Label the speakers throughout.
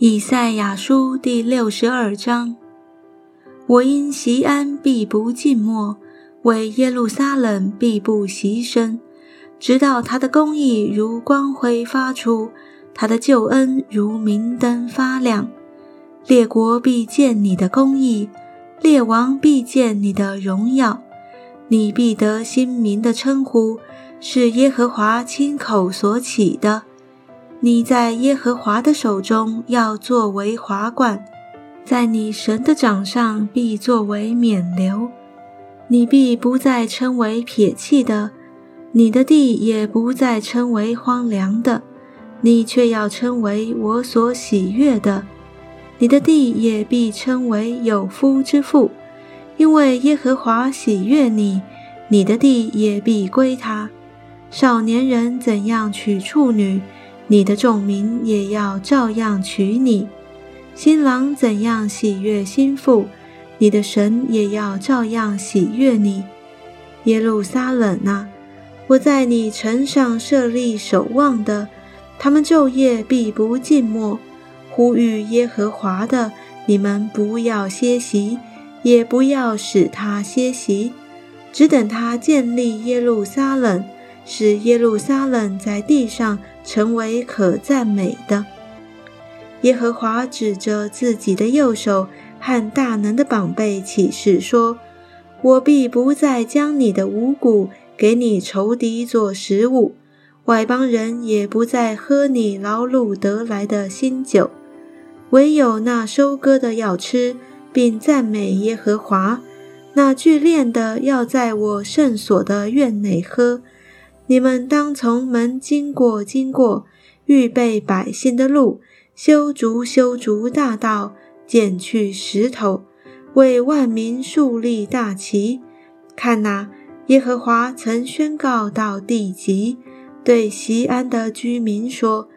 Speaker 1: 以赛亚书第六十二章：我因西安必不静默，为耶路撒冷必不息声，直到他的公义如光辉发出，他的救恩如明灯发亮。列国必见你的公义，列王必见你的荣耀，你必得新民的称呼，是耶和华亲口所起的。你在耶和华的手中要作为华冠，在你神的掌上必作为冕旒。你必不再称为撇弃的，你的地也不再称为荒凉的，你却要称为我所喜悦的。你的地也必称为有夫之妇，因为耶和华喜悦你，你的地也必归他。少年人怎样娶处女？你的众民也要照样娶你，新郎怎样喜悦心腹，你的神也要照样喜悦你。耶路撒冷啊，我在你城上设立守望的，他们昼夜必不静默，呼吁耶和华的，你们不要歇息，也不要使他歇息，只等他建立耶路撒冷。使耶路撒冷在地上成为可赞美的。耶和华指着自己的右手和大能的膀臂起誓说：“我必不再将你的五谷给你仇敌做食物，外邦人也不再喝你劳碌得来的新酒，唯有那收割的要吃，并赞美耶和华；那聚炼的要在我圣所的院内喝。”你们当从门经过，经过，预备百姓的路，修筑修筑大道，剪去石头，为万民树立大旗。看哪，耶和华曾宣告到地极，对西安的居民说：“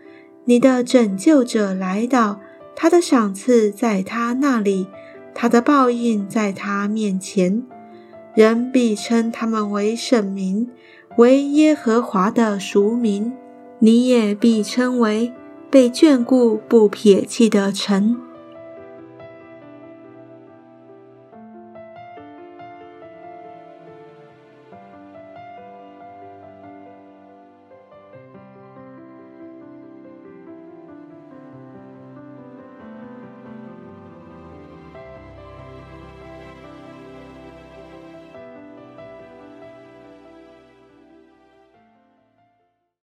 Speaker 1: 你的拯救者来到，他的赏赐在他那里，他的报应在他面前。人必称他们为圣民。”为耶和华的俗名，你也必称为被眷顾、不撇弃的臣。